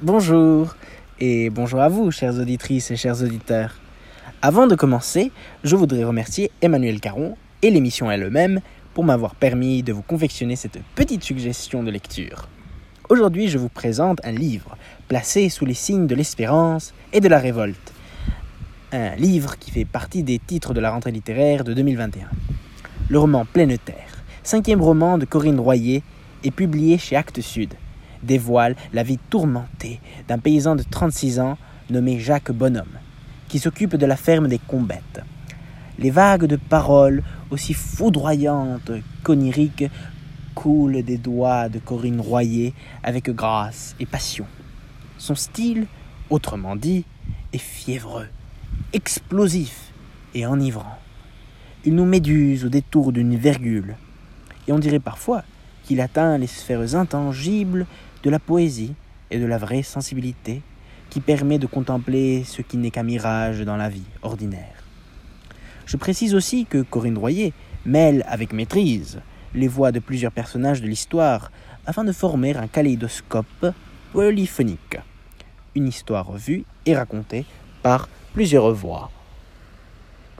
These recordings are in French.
Bonjour et bonjour à vous, chères auditrices et chers auditeurs. Avant de commencer, je voudrais remercier Emmanuel Caron et l'émission elle-même pour m'avoir permis de vous confectionner cette petite suggestion de lecture. Aujourd'hui, je vous présente un livre placé sous les signes de l'espérance et de la révolte. Un livre qui fait partie des titres de la rentrée littéraire de 2021. Le roman Pleine Terre, cinquième roman de Corinne Royer, est publié chez Actes Sud dévoile la vie tourmentée d'un paysan de 36 ans nommé Jacques Bonhomme, qui s'occupe de la ferme des Combettes. Les vagues de paroles, aussi foudroyantes qu'oniriques, coulent des doigts de Corinne Royer avec grâce et passion. Son style, autrement dit, est fiévreux, explosif et enivrant. Il nous méduse au détour d'une virgule, et on dirait parfois qu'il atteint les sphères intangibles de la poésie et de la vraie sensibilité qui permet de contempler ce qui n'est qu'un mirage dans la vie ordinaire. Je précise aussi que Corinne Royer mêle avec maîtrise les voix de plusieurs personnages de l'histoire afin de former un kaléidoscope polyphonique, une histoire vue et racontée par plusieurs voix,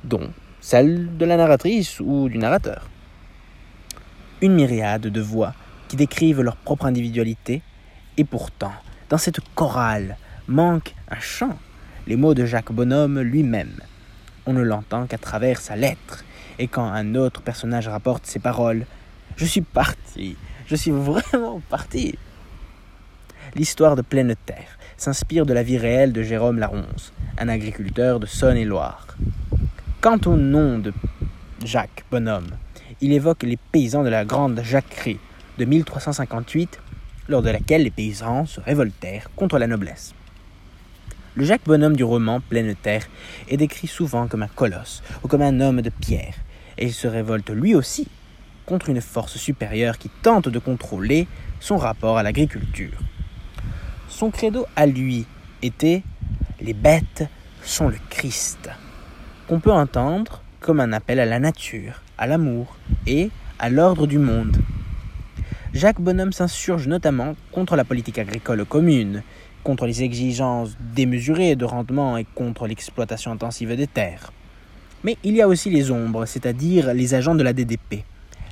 dont celle de la narratrice ou du narrateur. Une myriade de voix qui décrivent leur propre individualité et pourtant, dans cette chorale, manque un chant, les mots de Jacques Bonhomme lui-même. On ne l'entend qu'à travers sa lettre, et quand un autre personnage rapporte ces paroles, je suis parti, je suis vraiment parti. L'histoire de Pleine Terre s'inspire de la vie réelle de Jérôme Laronce, un agriculteur de Saône-et-Loire. Quant au nom de Jacques Bonhomme, il évoque les paysans de la Grande Jacquerie de 1358 lors de laquelle les paysans se révoltèrent contre la noblesse. Le Jacques Bonhomme du roman Pleine Terre est décrit souvent comme un colosse ou comme un homme de pierre, et il se révolte lui aussi contre une force supérieure qui tente de contrôler son rapport à l'agriculture. Son credo à lui était Les bêtes sont le Christ, qu'on peut entendre comme un appel à la nature, à l'amour et à l'ordre du monde. Jacques Bonhomme s'insurge notamment contre la politique agricole commune, contre les exigences démesurées de rendement et contre l'exploitation intensive des terres. Mais il y a aussi les ombres, c'est-à-dire les agents de la DDP,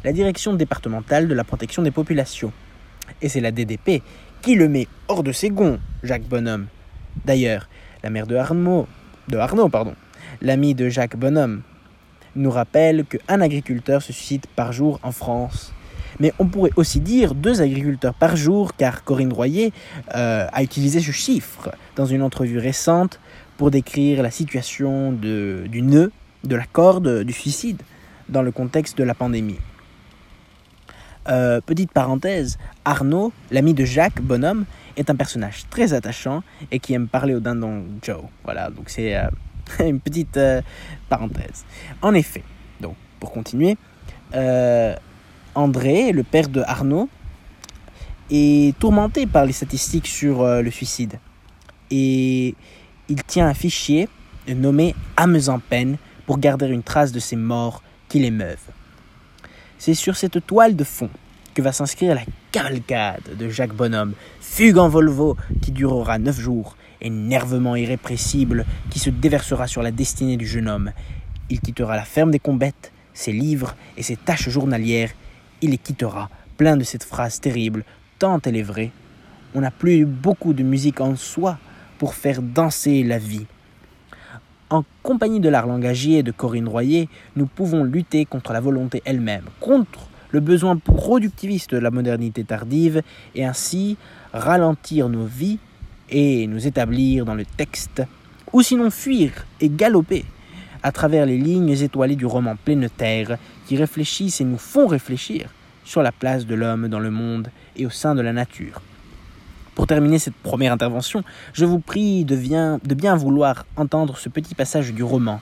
la Direction départementale de la protection des populations. Et c'est la DDP qui le met hors de ses gonds, Jacques Bonhomme. D'ailleurs, la mère de Arnaud, l'ami de Jacques Bonhomme, nous rappelle qu'un agriculteur se suicide par jour en France mais on pourrait aussi dire deux agriculteurs par jour, car Corinne Royer euh, a utilisé ce chiffre dans une entrevue récente pour décrire la situation du nœud, de la corde, du suicide, dans le contexte de la pandémie. Euh, petite parenthèse, Arnaud, l'ami de Jacques Bonhomme, est un personnage très attachant et qui aime parler au dindon Joe. Voilà, donc c'est euh, une petite parenthèse. En effet, donc pour continuer, André, le père de Arnaud, est tourmenté par les statistiques sur euh, le suicide. Et il tient un fichier nommé âmes en peine pour garder une trace de ces morts qui l'émeuvent. C'est sur cette toile de fond que va s'inscrire la cavalcade de Jacques Bonhomme, fugue en Volvo qui durera neuf jours, énervement irrépressible qui se déversera sur la destinée du jeune homme. Il quittera la ferme des combettes, ses livres et ses tâches journalières il les quittera, plein de cette phrase terrible, tant elle est vraie. On n'a plus beaucoup de musique en soi pour faire danser la vie. En compagnie de l'art langagier de Corinne Royer, nous pouvons lutter contre la volonté elle-même, contre le besoin productiviste de la modernité tardive, et ainsi ralentir nos vies et nous établir dans le texte, ou sinon fuir et galoper à travers les lignes étoilées du roman Pleine Terre, qui réfléchissent et nous font réfléchir sur la place de l'homme dans le monde et au sein de la nature. Pour terminer cette première intervention, je vous prie de bien, de bien vouloir entendre ce petit passage du roman,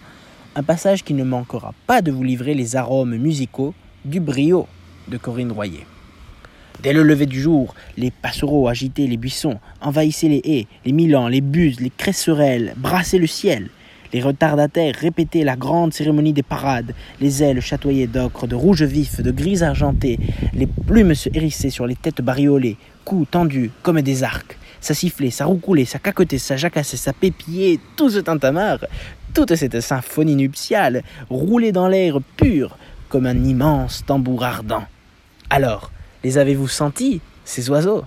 un passage qui ne manquera pas de vous livrer les arômes musicaux du brio de Corinne Royer. Dès le lever du jour, les passereaux agitaient les buissons, envahissaient les haies, les milans, les buses, les cresserelles, brassaient le ciel. Les retardataires répétaient la grande cérémonie des parades, les ailes chatoyaient d'ocre, de rouge vif, de gris argenté, les plumes se hérissaient sur les têtes bariolées, coups tendus comme des arcs. ça sifflait, ça roucoulait, ça cacotait, ça jacassait, ça pépillait, tout ce tintamarre, toute cette symphonie nuptiale roulait dans l'air pur comme un immense tambour ardent. Alors, les avez-vous sentis, ces oiseaux?